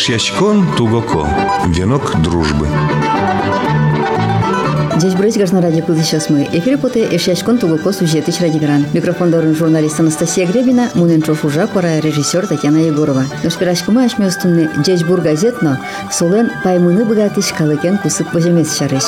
Эшьячкон Тугоко. Венок дружбы. Здесь брать граждан ради пылы сейчас мы. Эфире поте эшячкон тугоко сюжеты ради гран. Микрофон дорын журналист Анастасия Гребина, Муненчов уже пора режиссер Татьяна Егорова. Но спирашку мы ашме устунны Джейсбур газетно, солен паймыны богатыш калыкен кусык божемец шарыш.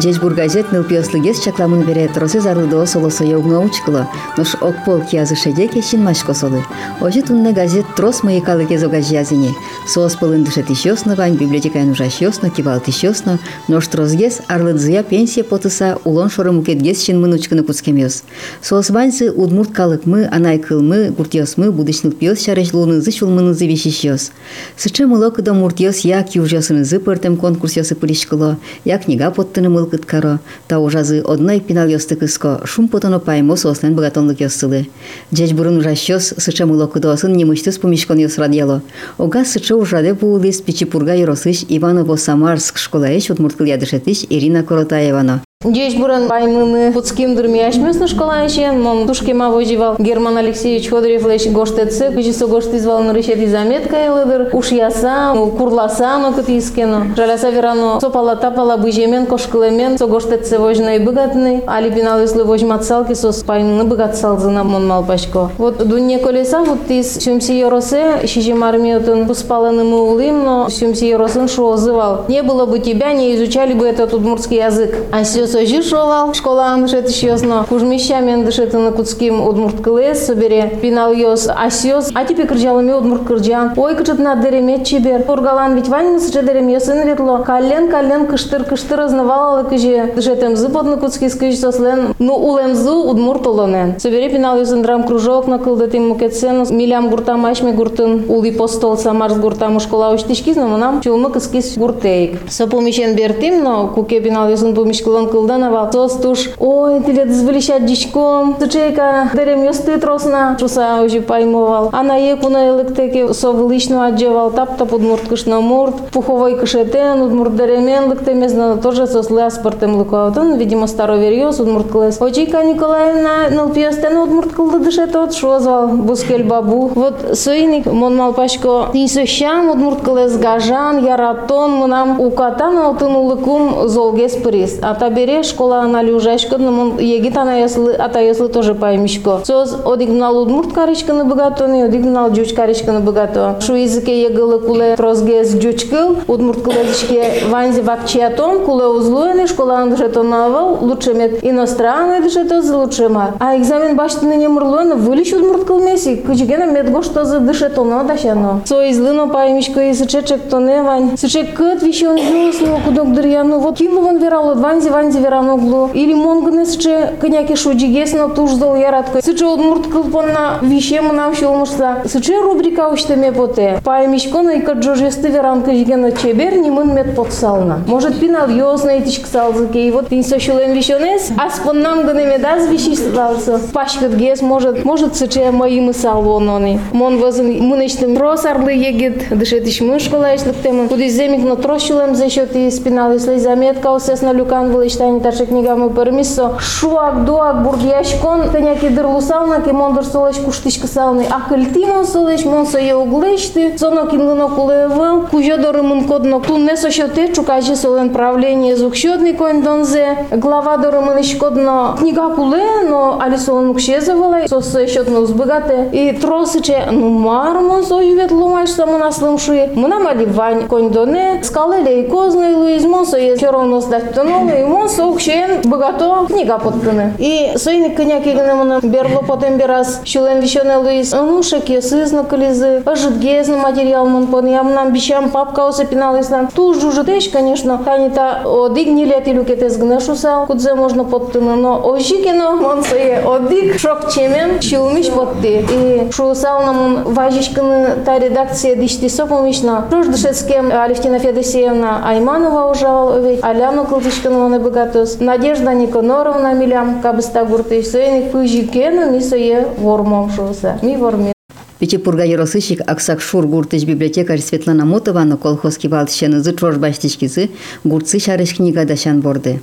жежбур газет нылпиослугес чакламын берет росе солосо солосоя угнаучкыло нош окпол киязы шеде кешин машко солы ожи тунна газет трос маякалы кез огажиязине соос пылын дыше тишиосновань библиотекаян ужашиосно кивал тишиосно нош трозгес арлыдзыя пенсия потыса улон шорым укетгес шин мынучкыны куцкемиос соосбаньсы удмурт калыкмы анай кылмы гуртиосмы будычнылпиос чареш лунызы чулмынызы вещищиос сычы мылокыдо муртиос я кюжиосынызы пыртым конкурсиосы пылишкыло я книга поттыны мыл кыткаро, та ужазы одной пинал ёсты кыско, шум потоно паймо сослен богатонлык ёстылы. Джеч бурын ужащос, сыча мылок кыдосын немыштыс помишкон ёс радияло. Ога сыча ужаде буылыс пичипурга ёросыш Иваново-Самарск школаэш удмурткыл ядышетиш Ирина Коротаевано. Десь буран дурмияшмес на школа ещен, мон тушке ма возивал Герман Алексеевич Ходорев леш гоштеце, кыжисо гошт извал на решети заметка елыдыр, уж яса, курласа, но кыт искено. Жаляса верано, сопала тапала быжемен, кошкылемен, со гоштеце вожной быгатный, али пинал если вожматсалки, сос паймыны быгатсалзына мон малпашко. Вот дунне колеса, вот тис сюмси йоросе, шижим армиотын пуспаланым улым, но сюмси йоросын шо озывал. Не было бы тебя, не изучали бы этот удмуртский язык. А сожи шолал школа андышет ищёсно кужмищами андышет на куцким удмурт кылес собере пинал ёс асёс а теперь кржалами удмурт кырджан ой кычыт на деремет чебер. Поргалан ведь вань мысыча дерем ёсын ветло. Кален кален кыштыр кыштыр азнавала кыже. Дышетем зыпот на куцки скыж сослен. Ну улемзу удмурт олонен. Собере пинал ёсын драм кружок на кылдатим мукетсен. Милям гуртам ашме гуртын. Ули постол самарс гуртам школа уштишкиз но нам чулмы кыскис гуртейк. Сопомишен бертим но куке пинал ёсын помишкылон кылданова тостуш ой тиле дзвелища дичком тучейка дерем ёсты тросна чуса уже поймовал а на екуна электеке совылычну отжевал тап тап удмурт кышна мурт пуховой кышетен удмурт деремен лыктемезна тоже сослы аспортем лукаутын видимо старо верьёс удмурт кылес очейка николаевна нылпиостен удмурт кылды дышет от шозвал бускель бабу вот соиник мон малпашко тисощам удмурт кылес гажан яратон мынам укатан алтын улыкум золгес приз а табере бере школа анали ужашко, но мон егит ана яслы, ата яслы тоже паймишко. Соз одигнал удмурт каришканы богатоны, одигнал джуч каришканы богато. Шу языке егылы куле трозгез джучкыл, удмурт куледишке ванзи вакчиатон, куле узлуены, школа андышетонавал, лучше мет иностранный дышетоз лучше ма. А экзамен баштыны не мурлуены, вылиш удмурт кылмеси, кычгена мет гоштозы дышетоно дашано. Со излыно паймишко и сычечек тоне вань. Сычек кыт вишен юсло, кудок дырьяну, вот ким вон верало, ванзи ванзи вераноглу или монгнесче кыняки шуджигесно туждол яратко. Сыче удмурт кылпонна вище мынам шулмышса сыче рубрика уштеме поте. Паймишкона и каджожесты веранка жигена чебер нимын мет подсална. Может пинал ёсна этичк салзыке и вот пин сошулен вишонес аспоннам гынеме даз вишиш салса пашкат гес может может сыче мои мысал вонони мон возын мынечтым просарлы егет дышетиш мышкола эшлыктемын кудиземик на трощулем за счет и спинал если заметка усес на люкан был читание таша книга мы пермисо шуак дуак бурдияшкон таняки дырлусална ки мондор солеш куштишка салны акылтимон солеш монсо е углешты зоно кинлыно кулевыл кужодоры мын кодно тун не сошоте чукажи солен правление звукшотный кондонзе глава доры мын ишкодно книга куле но али солен укшезывала сосы счетно узбыгате и тросыче ну мармон соювет лумаш самын аслым шуе мына мали вань кондоне скалеле и козный луиз монсо е херонос даттоновый мон соукшен богато книга подпыны. И сойны коня кегенемона берло потом берас шулен вишоне луис анушек есызна кализы ажитгезный материал мон пон ямнам бичам папка оса пиналыслан туж жужетеш конечно танита одиг не лет или кетес гнешуса кудзе можно подпыны но ожикено мон сое одиг шок чемен шилмиш подты и шусал нам важишканы та редакция дишти сопомишна дышецкем Алевтина Федосеевна Айманова ужал ведь Аляну Кылдышкану он катос, Надежда Никоноровна милям кабыста гурты, сөйнік пыжи кену ми сое вормом шуса, ми вормин. Печепурга еросыщик аксак шур гуртыш библиотекарь Светлана Мутованы колхоз кивалтышен ызы чорбаштышкизы гуртсы шарыш книгадашан борды.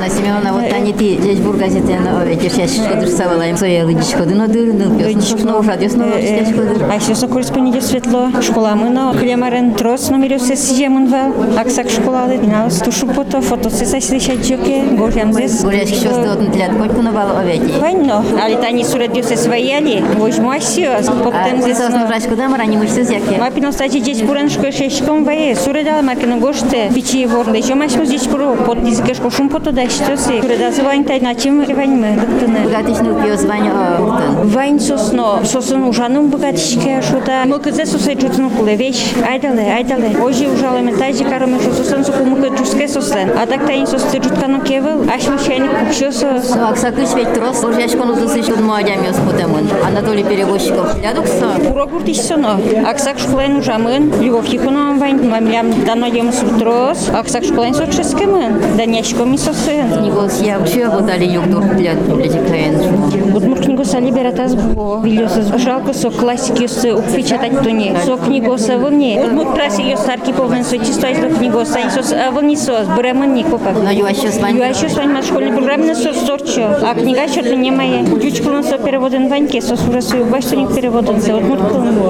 Анна Семеновна, вот они ты здесь бур газетен эти шеш шкодыр савалайм. Соялы дишкодын одыр, ныл пёсын. Ну, уже одесно шкодыр. А еще корреспондент светло. Школа мы на клемарен трос номер все сижемын вал. Аксак школады динал тушу фото фото се сашлишать джоке. Горям здесь. Горяшки что стоят для койку на балу овети. Ванно. Али тани сурет дюсе свояли. Возьму асио. Поптем А здесь. сос на врачку да мара не мышцы яке. Мапино стати здесь пураншко шешком вае. Суредала маркино гоште. Пичи ворда. Еще машмо здесь пуру. Под дизгешко шум фото да что се. Суреда звань тай на чем ваньме. Доктуне. Богатичный пьёс Ваня Уртан. Вайн сосно, сосын ужаным богатишке шута. Мылкызе сосе чутну кулевеш. Айдале, айдале. Ожи ужалы метайжи караме шо сосын суку мылкы чуске сосен. А так тайн сосе чуткано кевел. Ашми шайник кукшосо. Ну, аксакыш ведь трос, горяшку ну засыш тут муадям ёс путемын. Анатолий Перевозчиков. Лядукса. Пуро гуртиш соно. Аксак школен ужамын. Любовь хикуно вайн. Мамлям дано ем сутрос. Аксак школен соческемын. Даняшко ми сосен. Нигос я вообще обладали югдур для библиотекаен. Удмур книгу сали бератаз бо. Вильосыз жалко со классики с упечатать туни. Со книгу са вылни. Удмур праси ее старки повен со чисто из книгу сань сос вылни сос. Бремен никопак. Но я еще с Я Ваней. еще с вами на школьной программе сос сорчо. А книга что-то не моя. Дючкулан со переводен Ваньке, сос уже свою баштуник переводен. За удмур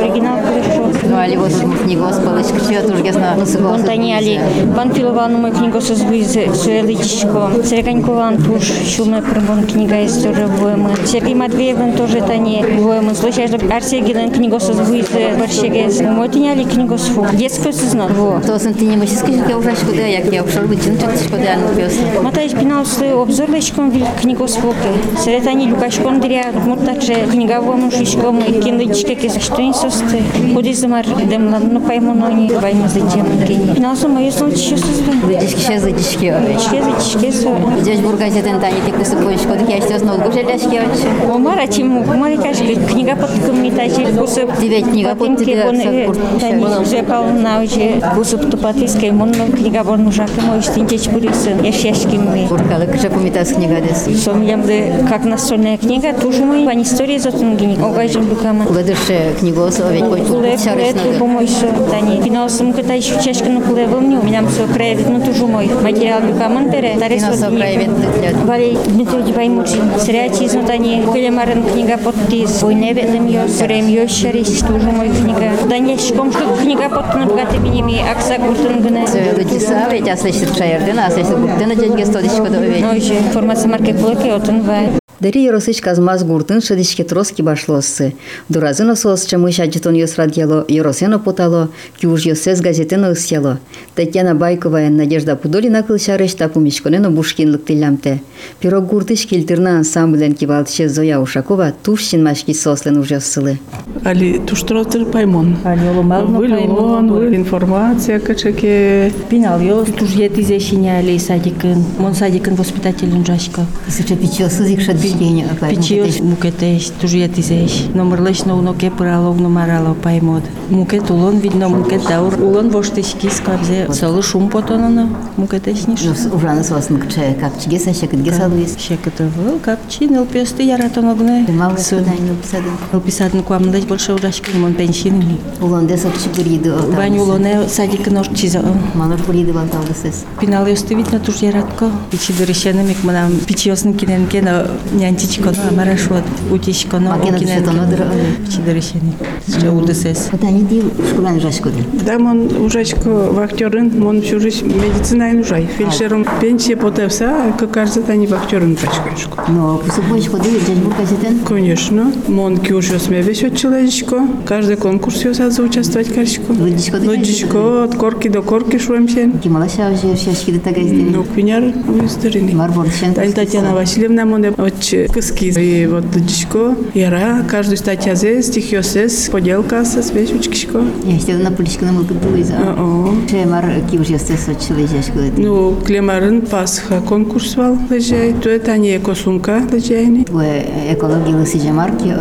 оригинал хорошо. Ну, али вот нигос палычка, что я тоже ясно насыгал. Монтани али Панфилован мой книгу со звуизе Суэличко. Сереганькован туш шумная промбон книга история воема. Сергей Матвеевен тоже это не воема. Слышишь, Арсей Гелен книгу со звуизе Баршегес. Мой тяняли книгу с фу. Детскую созна. Во. То сын ты не мысли, скажи, я уже шкода, як я ушел вычин, что ты шкода, ну пес. Матай спинал свой обзор лечком вил книгу с фуки. Сретани Люкашком дыря муртаче книга воему шишком и киндычке кес что не состы. Ходи замар дем ну пойму но не пойму зачем. Пинал су мою сон еще созван. Зайдишки, сейчас зайдишки. Чке зачке Здесь бургазетен тани, ты кысы поишко, так я сейчас ноут гужеляшки очи. Омара чему? Омара каже, книга под комитачи кусып. Девять книга под тебе, сакур. Же пал на уже кусып тупатыскай монно книга борну жака мой стинтеч бурысы. Яшешки ми. Буркалы, кыша кумитас книга дес. Сомлямды как настольная книга, тоже мой ван истории зотунгини. Огайжым дукама. Выдырше книгос, овет, Куле, куле, шарыш тужу мой со. Тани. Финансом кыта еще чешкину куле вылню. Минам со краевит, ну тужу мой. Материал дукаман бере. Тарис Финансов краевит, для- Валей Дмитриевич Ваймучи. Срячи знатани. Кулемарен книга подпис. Ой, не ведем ее. Срем ее шарис. Тоже мой книга. Данешком, что книга под набгаты миними. Акса гуртун гне. Söyledi ve asleştir çayırdın, asleştir gurtun, cengi stodişko da övet. Ну, еще информация марки кулаки, отын вай. Дери Яросыч казмаз гуртын шыдишке троски башлоссы. Дуразыно сос чамы шаджитон йос радьяло, Яросено потало, кюж йосес газетено ысяло. Татьяна Байкова и Надежда Пудолина кылшарыш тапу мишконено бушкинлык тилямте. Пирог гуртыш килтырна ансамблен кивалтше Зоя Ушакова тушчин машки сослен ужассылы. Али туштроттер паймон. Али оломално Вылон, паймон. информация качаке. Пинал йос тужье тизешиня али садикын. Мон садикын воспитателен жашка. Сыча пичосыз их шадбишкене. Пичиос мукетеш, тужиятисеш, номерлеш на уноке паралог номарало паймод. Е мукет улон видно мукет даур, улон воштешки скабзе, солы шум потонано, мукетешниш. Урана сосын кче, капчи геса шекет гесалуис. Шекет выл, капчи нил пёсты яратон огне. Е, Мал судай нил писадын. Нил писадын куамдаш больше урашки мон пеншинами. Улон десо чигриду. Бань улоне садик нож чиза. Манор гриду ванталдысыз. Пинал е ёсты видно туж яратко. Пичи дырешенем ик манам пичиосны киненке на нянтичко на марашот утичко на Макена тушетоно дыр. Пичи дырышеник. Ще удысес. Потани ди школан жашкоды. Да, мон ужачко вахтерын, мон всю жизнь медицина и нужай. Фельдшером пенсия потевса, как кажется, они вахтерын жачкочку. Но посыпочку ды, джань бургазетен. Конечно, мон кюш ёс ме весь от человечко. Каждый конкурс ёс за участвовать качко. Лыдичко ды. Лодичко, от корки до корки шуемся. Кималаша уже шашки ды тагазден. Ну, пеняр уйстерини. Марборчен. Тань Татьяна Васильевна, моне отче кыски. И вот дичко, яра, каждую статья здесь, стих ёсес, поделка со свечучкишко. Я хотела на пуличку на мылку дуиза. О, Шемар кивуш ёсте сочилы жашкоды. Ну, клемарын Пасха конкурс вал лежай, то это не экосумка лежайни. Уэ экология лысы жамарки,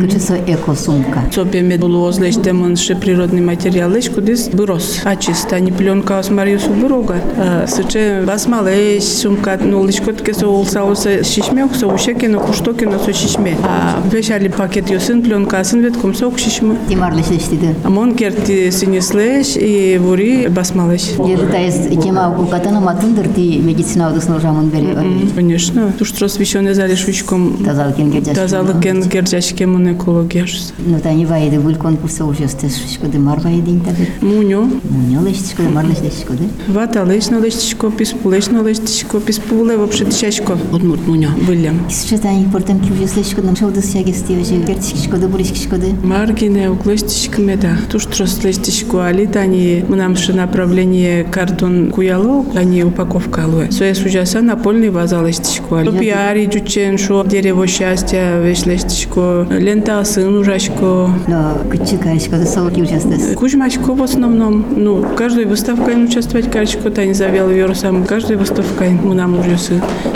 кучесо экосумка. Сопеме було озлештемон ще природний матеріал, лиш кудись бирос. А чиста ні пленка ос Маріусу бирога. Сиче бас малеш, сумка, ну лиш котке со улсалоса шишмек, со вообще кино кушто кино со шишме. А вешали пакет ёсын пленкасын вет комсок шишме. Тимарлыш дештиди. Амон керти синеслеш и бури басмалеш. Еди тайс тема укатана матындыр ти медицина одусно жамын бере. Конечно. Туш тросвещенный зале швичком Тазалык енге жаш. тазалык кен гержашке mun экология. Ну та не вайды бул конкурса уже стес шишкоды марва един таби. Муньо. Ну леш шишкоды марлыш дешкоды. Вата лечно лечтичко, писпу лечно лечтичко, писпуле вообще тишечко. Удмурт муньо. Вылем. Сейчас они портем ки уже слышкоды шоуды сяги стивежи. Кертишкоды буришкишкоды. Маргине уклештичко меда. Туш трос лечтичко али тани мнам ше направление картон куяло, они упаковка алуэ. Соя сужаса напольный ваза лечтичко али. Пиари джучен шо дерево счастья веш лечтичко. Лента сын ужашко. Но кычы каришкоды солки уже стес. Кузьмачко в основном, ну, каждой выставкой участвовать, Каричко Тань завел вирусом, каждой выставкой мы нам уже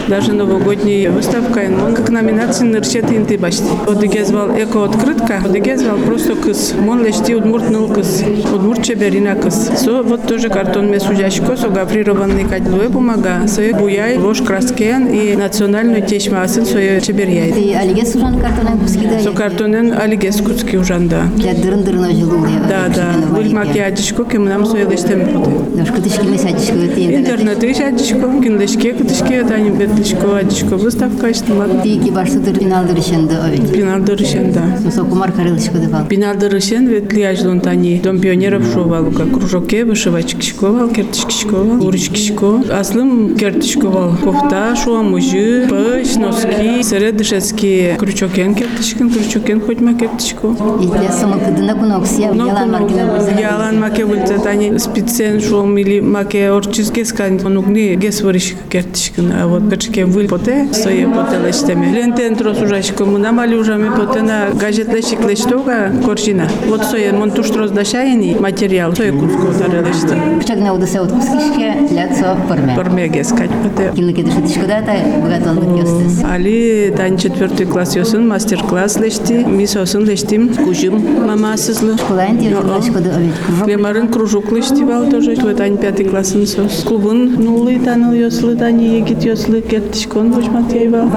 Даже новогодней выставкой, он как номинация нырчет инты башти. Вот звал эко-открытка, вот звал просто кыс. Мон лечти удмурт ныл кыс, удмурт чеберина кыс. Со вот тоже картон месужачко, со гофрированный кадлуэ бумага, со буяй, ложь краскен и национальную течмасын, со чеберяй. Ты алиге сужан картонен кускида. Со картонен алигес куцки ужанда. Я дырын ожылу. Да, да, был макияжечко, кем нам соелештем поды. Ножка тышки месячишко ты Интернет ишадичко, кинлешке, кутышке, тани бетлишко, адичко, выставка иштимат. Тики баштутыр пинал дырышенды овет. Пинал дырышенда. Мусо кумар карылышко дывал. Пинал дырышен вет лияж дон тани дом пионеров шувалука. Кружоке вышивач кишковал, кертыш кишковал, урыш кишко. Аслым кертыш ковал. Кофта, шуамужы, пыш, носки, сыре дышецки. Крючокен кертышкин, крючокен хотьма кертышко. Итле сымылтыдына куноксия, ялан макеме бульзе. Ялан маке бульзе тани спецен шуам или маке орчиз гескан. Нугни гес вырышко кертышкин. А вот печке выль поте, сое потеле лештеме лентен трос ужашко мунамали ужаме поте на газет лешик лештога коржина вот сое монтуш трос дашайни материал сое куско тарелеште Чагна удыса от кускишке, ляцо порме. порме гес кать поте Кинлы кедыши тышко да та богатон бит ёстес. Али тань четвертый класс ёсын мастер-класс лешти мисосын лештим кужим мамасызлы Кулайн ти лышко да овет. Кружок. Клемарын кружок лыштивал тоже. Твой тань пятый классым сос. Клубын нулы таныл ёслы тани егит ёслы кеттишкон бушмат яйвал.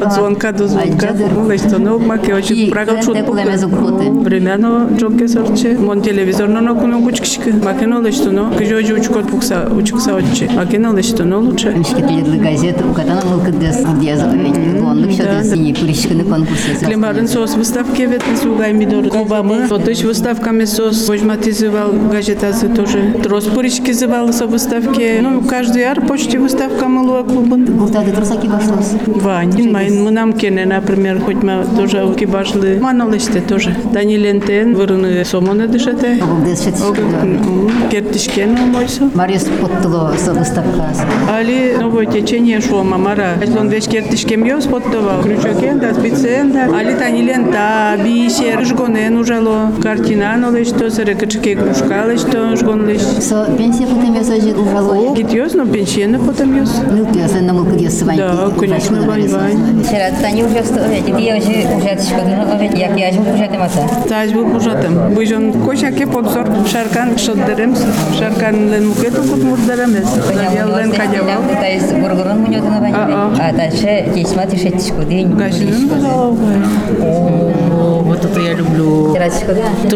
От звонка до звонка. Айджадыр. Ну, лешто но маке И очень прагал шут клен текулеме зукроты. Времяно джоке сорче. Мон телевизор но куно кучкишки. Макено лешто но. Кыжожи учкот пукса учкса отче. Макено лешто но лучше. Мишки теледлы газет, у катана мылкы дес, овет. Лондык шо да, дес, да. и пуришкины конкурсы. Клемарын сос выставки вет сугай мидор кубамы. Вот эти выставками сос вожматизывал газетасы тоже. Троспурички зывал со выставки. Ну, каждый ар почти выставка малua клубот. Овтаде трусаки башлас. Ва, майн мынам кене, например, хоть ма тоже ки башлы. Маналыште тоже. Данилентен вырыны е сомона дышете. Кертишкен омойсо. Марис поттыло со выставкасы. Али новое течение шома мара. Е, Он весь кертишкем ёс поттова. Крючокен да спицен да. Али танилента бише жгонен е ужало. Картинан олешто, сырыкычке кружкалышто жгонлыш. Со пенсия потом ёсо жит ужало. Гит ёс, но пенсия потом ёсо. Ну, ты основному куда с вами. Да, конечно, вань. Вчера Таня уже стоит, и я уже уже шкодно, як я же уже тема. Та аз бу пожатам. Буйжон коша ке подзор шаркан шоддерем, шаркан лен мукето кут мурдерем эс. Я лен кадява. Та из бургорон муньотна вань. А та ше кесмати шетишко день. Гашин, пожалуйста.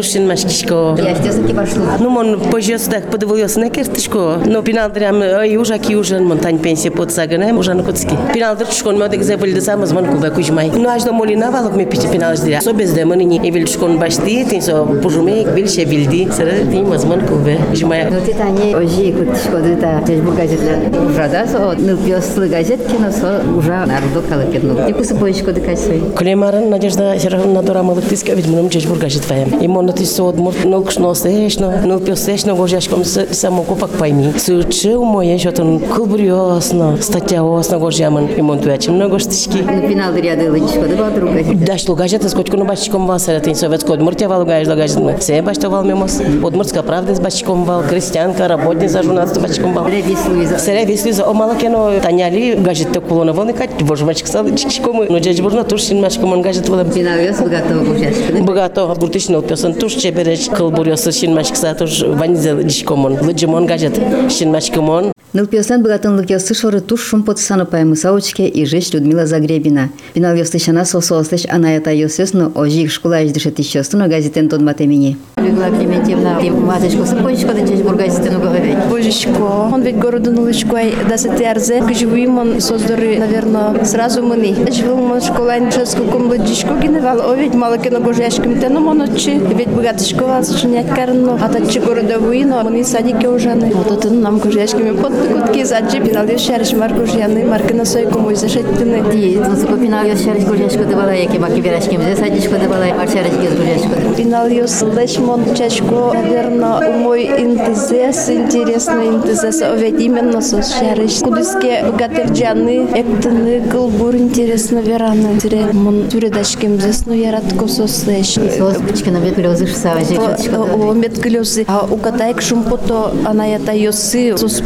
шкода. Тушин машкишко. Я стеса ки пошло. Ну, мон пожес так подивився на кертишко. Ну, піналдрям, ой, уже ки уже монтань пенсія подсагане, уже на коцки. Піналдр шкон ме одек зебель де саме зман кубе кужмай. Ну, аж до моліна валок ми піти піналдря. Со без де мені і віл шкон башти, тин со пужуме, віл ще вілді. Серед тим зман кубе. Жмай. Ну ты тани ожи кутишкоды та тежбу газетлер. Ужада со ныл пьослы газет кино со ужа народу калыкетну. Тикусы поишкоды кайсой. Клемаран Надежда Сергеевна Дорамалык тиска ведь мном чеч бургашит твоем. И мон ти со одмур нол кшно сешно, нол пьосешно гожашком само купак пайми. Суче у моє що тон кулбурьосно, стаття осно гожаман. И мон туячим много штички. Ну пинал ряды лычкоды бадру газет. Даш лугажет с котку бачком вал серед советського Удмуртія вал лугаж лугаж. Все бачтовал мимос. Удмуртська правда з бачком вал, крестьянка, работниця, журналістка бачком вал. Ревис Луиза. Сере віслі за омала кено таняли гаджет так колона вони кать, боже мачк сали чикшкому. Ну джеж бурна туш син мачком он гаджет вала. Пинал ёс богатого гужашкоды. Богато буртишно песан туш чебереч кылбур ёсы шин мачк са туш ванизел дишкомон. Лыджимон гаджет шин мачкомон. Нылпиослен богатынлык ясы шоры туш шум потсаны паймы саучке и жесть Людмила Загребина. Пинал ёстышана сосоослыш анаята ёсёсну ожиг школа иждыше тищёстуно газетен тодмат эмини. Людмила Клементьевна, маточку сапонечко, да честь бургазите, ну говорить. Божечко, он ведь городу Нулычкой, да се терзе, живым он создори, наверное, сразу мыни. Живым он школа, не шеску кумладжичко геневал, о ведь мало кино гожешким теном он отчи, ведь богатышко вас чинять карно, а тачи города вуино, мыни садики ужаны. Вот это нам гожешкими под кутки заджи, пинал шариш марку жяны, марки на сой кому зашеттины. Ди, ну закупина я шариш гожешко давала, яки маки верашким, здесь садичко давала, а шариш гез гожешко. Пинал ёс лешмон чачко, наверное, мой интезес, интересный интезес, ведь именно со шариш. Кудыске богатырджаны, эктыны, кылбур интересно вераны. Тире, мон тюредашким здесь, ну я радко сослеш. Сос пичкина бет глёзы шсаважи, О, мет глёзы, а у катайк шумпото, она ята ёсы, сос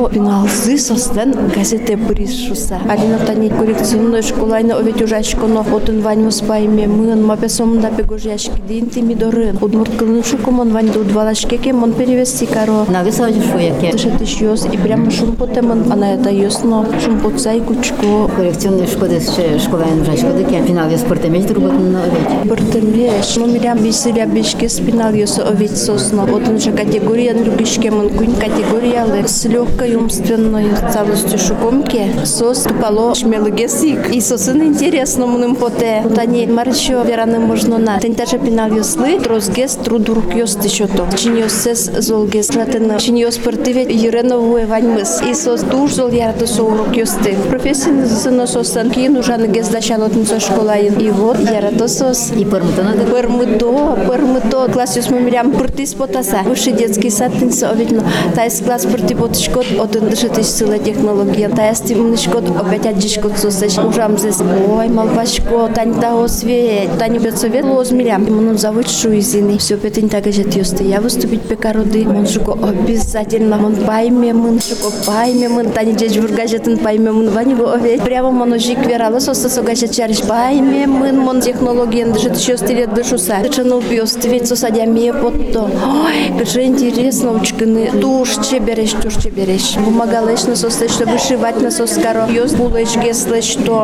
паймо, пиналзы состен газете брис шуса. Алина тани коррекционной школайна, а ведь ужашко, но отын ваньмо спайме, мын, ма песом да пегожашки, дин тими дорын. Удмурт кылын шукомон вань до двалашке, кемон перевести каро. Саважи шуяке. Иш ёс, и прямо шумпотемон, она это ёсно, шумпотсай кучко. Коррекционный шкода школа ужашко, да кен финал я спортемеч друготын на овечь. Бартемеш, ну мирям бисиля бишке спинал ёсо овец сосно. Вот он же категория другишке мон кунь категория лек с легкой умственной целостью шукомки. Сос тупало шмелыгесик. И сосын интересно мным поте. Вот они марчо вераны можно на. Тень даже пинал ёслы, трозгес трудурук ёсты шото. Чин ёсес золгес ратына. Чин ёс спортиве юренову ваньмыс. И сос душ зол яраты соурок ёсты. Профессия сына сосан киин ужаны гез дашалотын со школайын. И вот яраты сос. И пырмытына да Пырмыто, пырмыто, класс юс мамирям пыртис потаса. Высший детский сад тинса овидно. Тайс класс пырти потышкот, один дышатыш сила технология. Тайс тимнышкот, опять аджишкот сосеш. Ужам здесь. Ой, малпашко, тань таго свет. Тань бет совет лоз мирям. Мон зовут Шуизины. Все петень так жет ёсты. Я выступить пекароды. Мон шуко обязательно. Мон пайме, мон шуко пайме, мон тань джеч бургажетын пайме, мон вани во овет. Прямо мон ожик верала соста согашет чариш пайме, мон мон технология дышит еще стилет дышуса. Дышанул пьёс, ведь сосадя мне потто. Ой, как же интересно, учканы. Туш чебереш, туш чебереш. Помогалеш на состе, что вышивать на соскаро. Ёс булочки.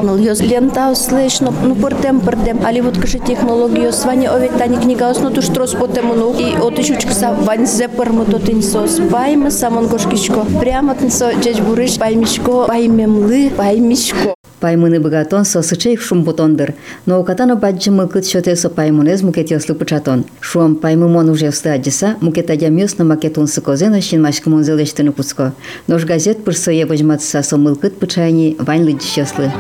Ну, ёс лента слышь, ну, портем, портем. Али вот каже технологию, свани овет тани книга, ну, туш трос потему, ну. И от ищучка са вань зепер мы то тин сос. Пайме самон гошкичко. Прямо тин со джеч бурыш, паймишко, паймемлы, паймишко. Паймыны богатон со сычей шум бутондыр, но у катана баджи мылкыт шоте со паймунез мукет яслы пучатон. Шуам паймымон уже вста аджиса, мукет адямёс на макетун сыкозена щин машкымон зелештыны куцко. Нож газет пырсо ебожматса со мылкыт пучайни вань лыджи счастлы.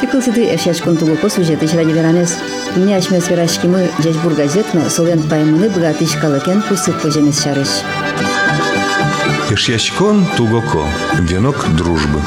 Тикылсиды эшячкон тугуко сюжеты чради веранес. Мне ачмес верашкимы джечбур газетно солен паймыны богатыш калакен пусык поженес шарыш. Ишьячкон тугоко. Венок дружбы.